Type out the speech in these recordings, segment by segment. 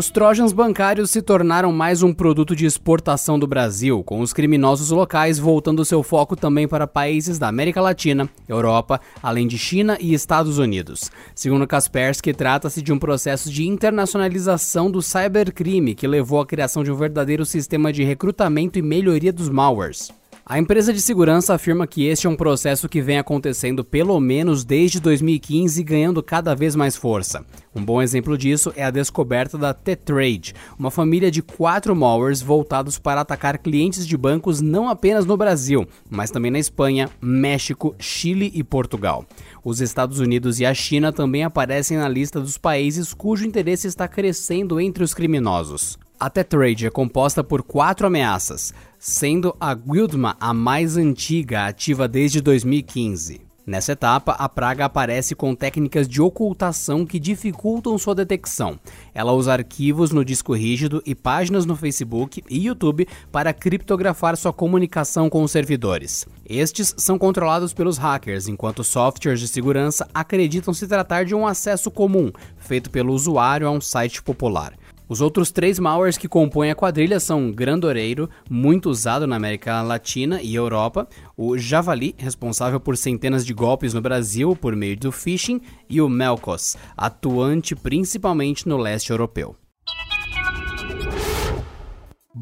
Os trojans bancários se tornaram mais um produto de exportação do Brasil, com os criminosos locais voltando seu foco também para países da América Latina, Europa, além de China e Estados Unidos. Segundo Kaspersky, trata-se de um processo de internacionalização do cybercrime que levou à criação de um verdadeiro sistema de recrutamento e melhoria dos malwares. A empresa de segurança afirma que este é um processo que vem acontecendo pelo menos desde 2015 ganhando cada vez mais força. Um bom exemplo disso é a descoberta da T-Trade, uma família de quatro malwares voltados para atacar clientes de bancos não apenas no Brasil, mas também na Espanha, México, Chile e Portugal. Os Estados Unidos e a China também aparecem na lista dos países cujo interesse está crescendo entre os criminosos. A Tetrade é composta por quatro ameaças, sendo a Guildma a mais antiga, ativa desde 2015. Nessa etapa, a praga aparece com técnicas de ocultação que dificultam sua detecção. Ela usa arquivos no disco rígido e páginas no Facebook e YouTube para criptografar sua comunicação com os servidores. Estes são controlados pelos hackers, enquanto softwares de segurança acreditam se tratar de um acesso comum, feito pelo usuário a um site popular. Os outros três malwares que compõem a quadrilha são Grandoreiro, muito usado na América Latina e Europa, o Javali, responsável por centenas de golpes no Brasil por meio do phishing, e o Melkos, atuante principalmente no leste europeu.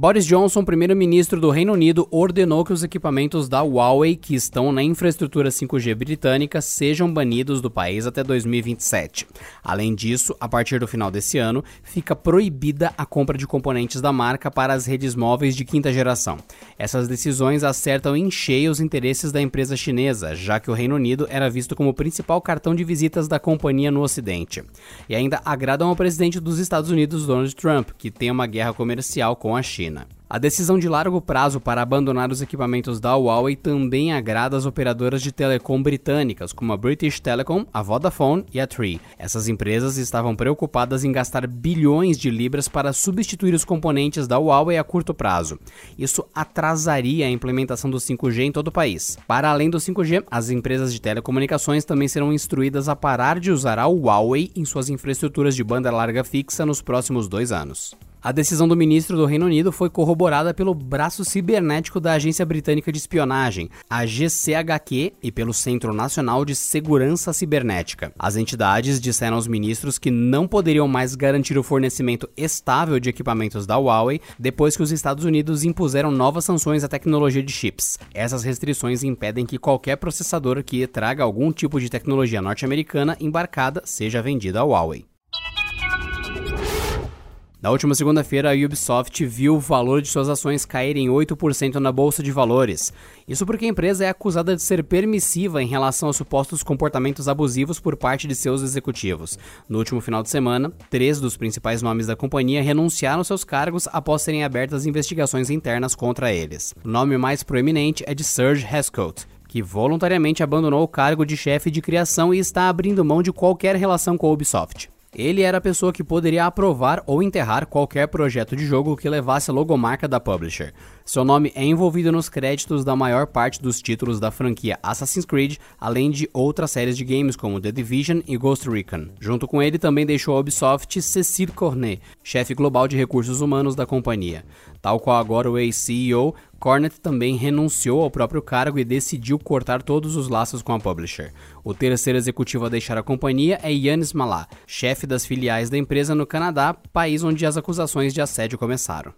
Boris Johnson, primeiro-ministro do Reino Unido, ordenou que os equipamentos da Huawei que estão na infraestrutura 5G britânica sejam banidos do país até 2027. Além disso, a partir do final desse ano, fica proibida a compra de componentes da marca para as redes móveis de quinta geração. Essas decisões acertam em cheio os interesses da empresa chinesa, já que o Reino Unido era visto como o principal cartão de visitas da companhia no Ocidente. E ainda agradam ao presidente dos Estados Unidos, Donald Trump, que tem uma guerra comercial com a China. China. A decisão de largo prazo para abandonar os equipamentos da Huawei também agrada as operadoras de telecom britânicas, como a British Telecom, a Vodafone e a Three. Essas empresas estavam preocupadas em gastar bilhões de libras para substituir os componentes da Huawei a curto prazo. Isso atrasaria a implementação do 5G em todo o país. Para além do 5G, as empresas de telecomunicações também serão instruídas a parar de usar a Huawei em suas infraestruturas de banda larga fixa nos próximos dois anos. A decisão do ministro do Reino Unido foi corroborada pelo braço cibernético da Agência Britânica de Espionagem, a GCHQ, e pelo Centro Nacional de Segurança Cibernética. As entidades disseram aos ministros que não poderiam mais garantir o fornecimento estável de equipamentos da Huawei depois que os Estados Unidos impuseram novas sanções à tecnologia de chips. Essas restrições impedem que qualquer processador que traga algum tipo de tecnologia norte-americana embarcada seja vendida à Huawei. Na última segunda-feira, a Ubisoft viu o valor de suas ações cair em 8% na bolsa de valores. Isso porque a empresa é acusada de ser permissiva em relação aos supostos comportamentos abusivos por parte de seus executivos. No último final de semana, três dos principais nomes da companhia renunciaram seus cargos após serem abertas investigações internas contra eles. O nome mais proeminente é de Serge Hescout, que voluntariamente abandonou o cargo de chefe de criação e está abrindo mão de qualquer relação com a Ubisoft. Ele era a pessoa que poderia aprovar ou enterrar qualquer projeto de jogo que levasse a logomarca da publisher. Seu nome é envolvido nos créditos da maior parte dos títulos da franquia Assassin's Creed, além de outras séries de games como The Division e Ghost Recon. Junto com ele também deixou a Ubisoft Cécile Cornet, chefe global de recursos humanos da companhia. Tal qual agora o ex-CEO, Cornet também renunciou ao próprio cargo e decidiu cortar todos os laços com a publisher. O terceiro executivo a deixar a companhia é Yannis Malá, chefe das filiais da empresa no Canadá, país onde as acusações de assédio começaram.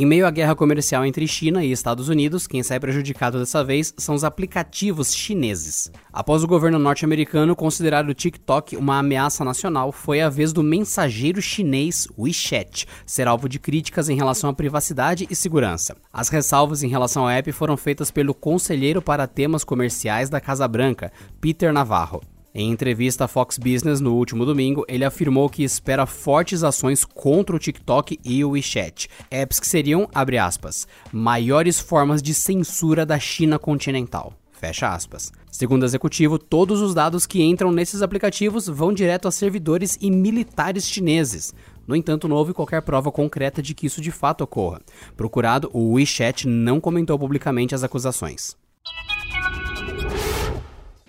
Em meio à guerra comercial entre China e Estados Unidos, quem sai prejudicado dessa vez são os aplicativos chineses. Após o governo norte-americano considerar o TikTok uma ameaça nacional, foi a vez do mensageiro chinês WeChat ser alvo de críticas em relação à privacidade e segurança. As ressalvas em relação ao app foram feitas pelo conselheiro para temas comerciais da Casa Branca, Peter Navarro. Em entrevista à Fox Business no último domingo, ele afirmou que espera fortes ações contra o TikTok e o WeChat, apps que seriam, abre aspas, maiores formas de censura da China continental. Fecha aspas. Segundo o executivo, todos os dados que entram nesses aplicativos vão direto a servidores e militares chineses. No entanto, não houve qualquer prova concreta de que isso de fato ocorra. Procurado, o WeChat não comentou publicamente as acusações.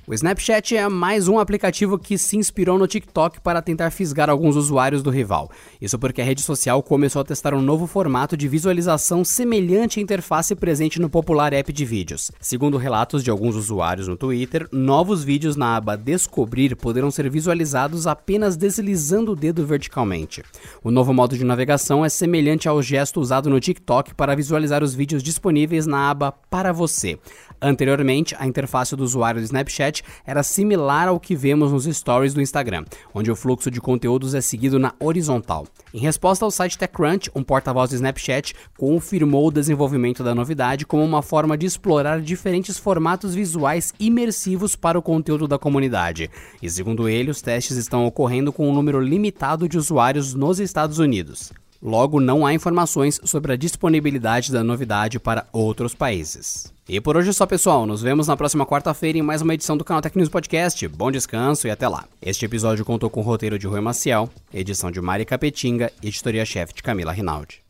O Snapchat é mais um aplicativo que se inspirou no TikTok para tentar fisgar alguns usuários do rival. Isso porque a rede social começou a testar um novo formato de visualização semelhante à interface presente no popular app de vídeos. Segundo relatos de alguns usuários no Twitter, novos vídeos na aba Descobrir poderão ser visualizados apenas deslizando o dedo verticalmente. O novo modo de navegação é semelhante ao gesto usado no TikTok para visualizar os vídeos disponíveis na aba Para Você. Anteriormente, a interface do usuário do Snapchat era similar ao que vemos nos stories do Instagram, onde o fluxo de conteúdos é seguido na horizontal. Em resposta ao site TechCrunch, um porta-voz do Snapchat confirmou o desenvolvimento da novidade como uma forma de explorar diferentes formatos visuais imersivos para o conteúdo da comunidade. E segundo ele, os testes estão ocorrendo com um número limitado de usuários nos Estados Unidos. Logo, não há informações sobre a disponibilidade da novidade para outros países. E por hoje é só, pessoal. Nos vemos na próxima quarta-feira em mais uma edição do canal News Podcast. Bom descanso e até lá. Este episódio contou com o roteiro de Rui Maciel, edição de Mari Capetinga e editoria-chefe de Camila Rinaldi.